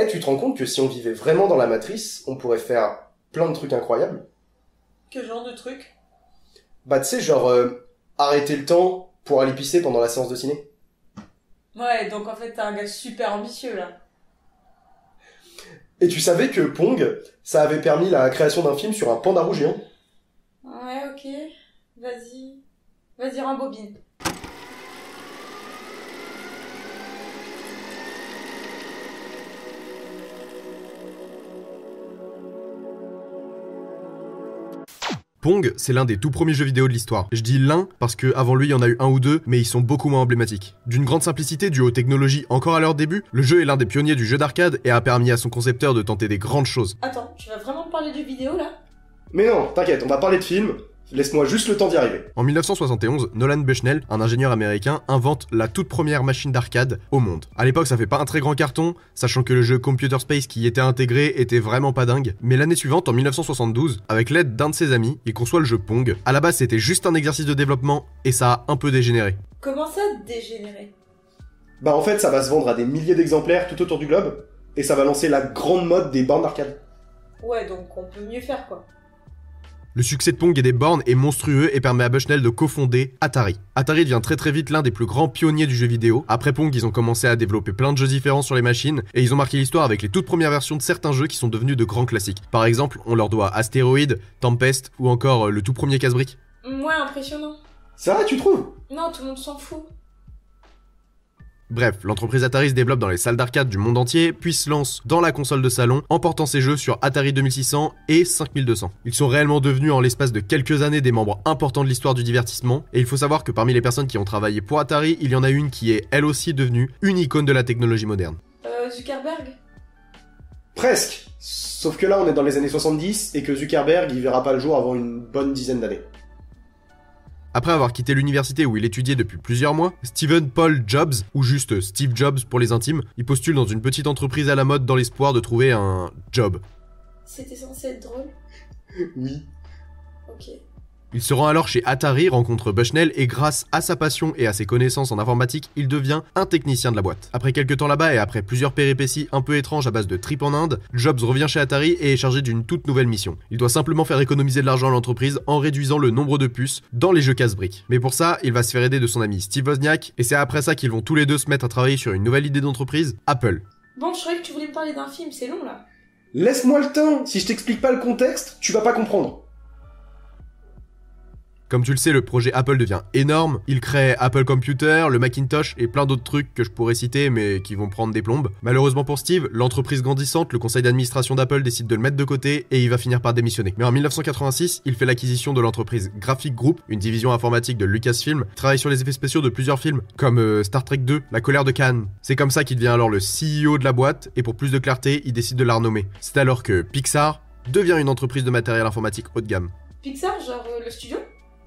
Eh, tu te rends compte que si on vivait vraiment dans la matrice, on pourrait faire plein de trucs incroyables? Quel genre de truc? Bah, tu sais, genre, euh, arrêter le temps pour aller pisser pendant la séance de ciné. Ouais, donc en fait, t'es un gars super ambitieux là. Et tu savais que Pong, ça avait permis la création d'un film sur un panda rouge géant? Ouais, ok. Vas-y. Vas-y, rembobine. Pong, c'est l'un des tout premiers jeux vidéo de l'histoire. Je dis l'un parce que avant lui, il y en a eu un ou deux, mais ils sont beaucoup moins emblématiques. D'une grande simplicité due aux technologies encore à leur début, le jeu est l'un des pionniers du jeu d'arcade et a permis à son concepteur de tenter des grandes choses. Attends, tu vas vraiment me parler du vidéo là? Mais non, t'inquiète, on va parler de film. Laisse-moi juste le temps d'y arriver. En 1971, Nolan Bushnell, un ingénieur américain, invente la toute première machine d'arcade au monde. À l'époque, ça fait pas un très grand carton, sachant que le jeu Computer Space qui y était intégré était vraiment pas dingue. Mais l'année suivante, en 1972, avec l'aide d'un de ses amis, il conçoit le jeu Pong. À la base, c'était juste un exercice de développement et ça a un peu dégénéré. Comment ça dégénérer Bah, en fait, ça va se vendre à des milliers d'exemplaires tout autour du globe, et ça va lancer la grande mode des bornes d'arcade. Ouais, donc on peut mieux faire quoi. Le succès de Pong et des bornes est monstrueux et permet à Bushnell de cofonder Atari. Atari devient très très vite l'un des plus grands pionniers du jeu vidéo. Après Pong, ils ont commencé à développer plein de jeux différents sur les machines et ils ont marqué l'histoire avec les toutes premières versions de certains jeux qui sont devenus de grands classiques. Par exemple, on leur doit Asteroid, Tempest ou encore euh, le tout premier casse-brique. Ouais, impressionnant. C'est vrai, tu trouves? Non, tout le monde s'en fout. Bref, l'entreprise Atari se développe dans les salles d'arcade du monde entier, puis se lance dans la console de salon en portant ses jeux sur Atari 2600 et 5200. Ils sont réellement devenus en l'espace de quelques années des membres importants de l'histoire du divertissement, et il faut savoir que parmi les personnes qui ont travaillé pour Atari, il y en a une qui est elle aussi devenue une icône de la technologie moderne. Euh, Zuckerberg? Presque Sauf que là, on est dans les années 70, et que Zuckerberg, il verra pas le jour avant une bonne dizaine d'années. Après avoir quitté l'université où il étudiait depuis plusieurs mois, Steven Paul Jobs, ou juste Steve Jobs pour les intimes, il postule dans une petite entreprise à la mode dans l'espoir de trouver un job. C'était censé être drôle? Oui. Ok. Il se rend alors chez Atari, rencontre Bushnell et grâce à sa passion et à ses connaissances en informatique, il devient un technicien de la boîte. Après quelques temps là-bas et après plusieurs péripéties un peu étranges à base de trip en Inde, Jobs revient chez Atari et est chargé d'une toute nouvelle mission. Il doit simplement faire économiser de l'argent à l'entreprise en réduisant le nombre de puces dans les jeux casse-briques. Mais pour ça, il va se faire aider de son ami Steve Wozniak et c'est après ça qu'ils vont tous les deux se mettre à travailler sur une nouvelle idée d'entreprise, Apple. Bon, je croyais que tu voulais me parler d'un film, c'est long là. Laisse-moi le temps Si je t'explique pas le contexte, tu vas pas comprendre. Comme tu le sais, le projet Apple devient énorme. Il crée Apple Computer, le Macintosh et plein d'autres trucs que je pourrais citer mais qui vont prendre des plombes. Malheureusement pour Steve, l'entreprise grandissante, le conseil d'administration d'Apple décide de le mettre de côté et il va finir par démissionner. Mais en 1986, il fait l'acquisition de l'entreprise Graphic Group, une division informatique de Lucasfilm, travaille sur les effets spéciaux de plusieurs films, comme euh, Star Trek 2, La colère de Khan. C'est comme ça qu'il devient alors le CEO de la boîte et pour plus de clarté, il décide de la renommer. C'est alors que Pixar devient une entreprise de matériel informatique haut de gamme. Pixar, genre euh, le studio?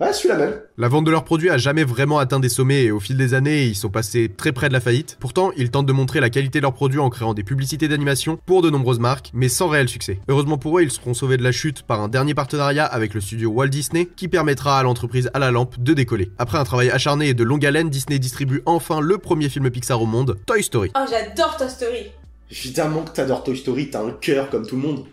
Ouais, celui-là même. La vente de leurs produits a jamais vraiment atteint des sommets et au fil des années, ils sont passés très près de la faillite. Pourtant, ils tentent de montrer la qualité de leurs produits en créant des publicités d'animation pour de nombreuses marques, mais sans réel succès. Heureusement pour eux, ils seront sauvés de la chute par un dernier partenariat avec le studio Walt Disney qui permettra à l'entreprise à la lampe de décoller. Après un travail acharné et de longue haleine, Disney distribue enfin le premier film Pixar au monde, Toy Story. Oh, j'adore Toy Story Évidemment que t'adores Toy Story, t'as un cœur comme tout le monde.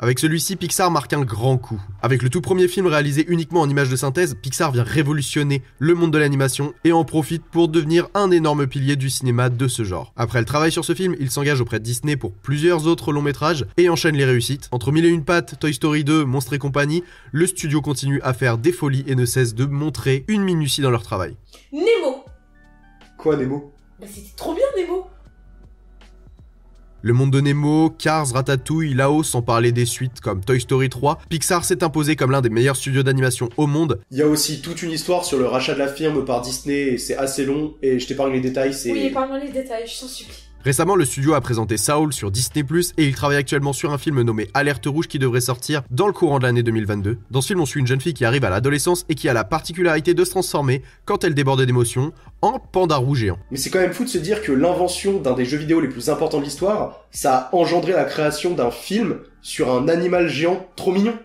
Avec celui-ci, Pixar marque un grand coup. Avec le tout premier film réalisé uniquement en images de synthèse, Pixar vient révolutionner le monde de l'animation et en profite pour devenir un énorme pilier du cinéma de ce genre. Après le travail sur ce film, il s'engage auprès de Disney pour plusieurs autres longs métrages et enchaîne les réussites. Entre Mille et une pattes, Toy Story 2, Monstres et compagnie, le studio continue à faire des folies et ne cesse de montrer une minutie dans leur travail. Nemo Quoi, Nemo? Bah c'était trop bien Nemo Le monde de Nemo, Cars, Ratatouille, Lao, sans parler des suites comme Toy Story 3, Pixar s'est imposé comme l'un des meilleurs studios d'animation au monde. Il y a aussi toute une histoire sur le rachat de la firme par Disney, et c'est assez long, et je t'épargne les détails, c'est... Oui, épargne-moi les détails, je t'en supplie. Récemment, le studio a présenté Saul sur Disney+, et il travaille actuellement sur un film nommé Alerte Rouge qui devrait sortir dans le courant de l'année 2022. Dans ce film, on suit une jeune fille qui arrive à l'adolescence et qui a la particularité de se transformer, quand elle déborde d'émotions, en panda rouge géant. Mais c'est quand même fou de se dire que l'invention d'un des jeux vidéo les plus importants de l'histoire, ça a engendré la création d'un film sur un animal géant trop mignon.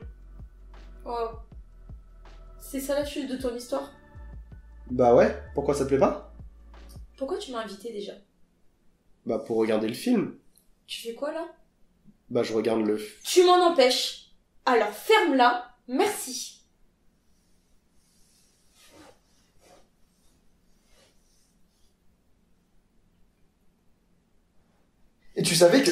Wow. C'est ça la chute de ton histoire? Bah ouais, pourquoi ça te plaît pas? Pourquoi tu m'as invité déjà? Bah pour regarder le film. Tu fais quoi là? Bah je regarde le... Tu m'en empêches. Alors ferme-la, merci. Et tu savais que...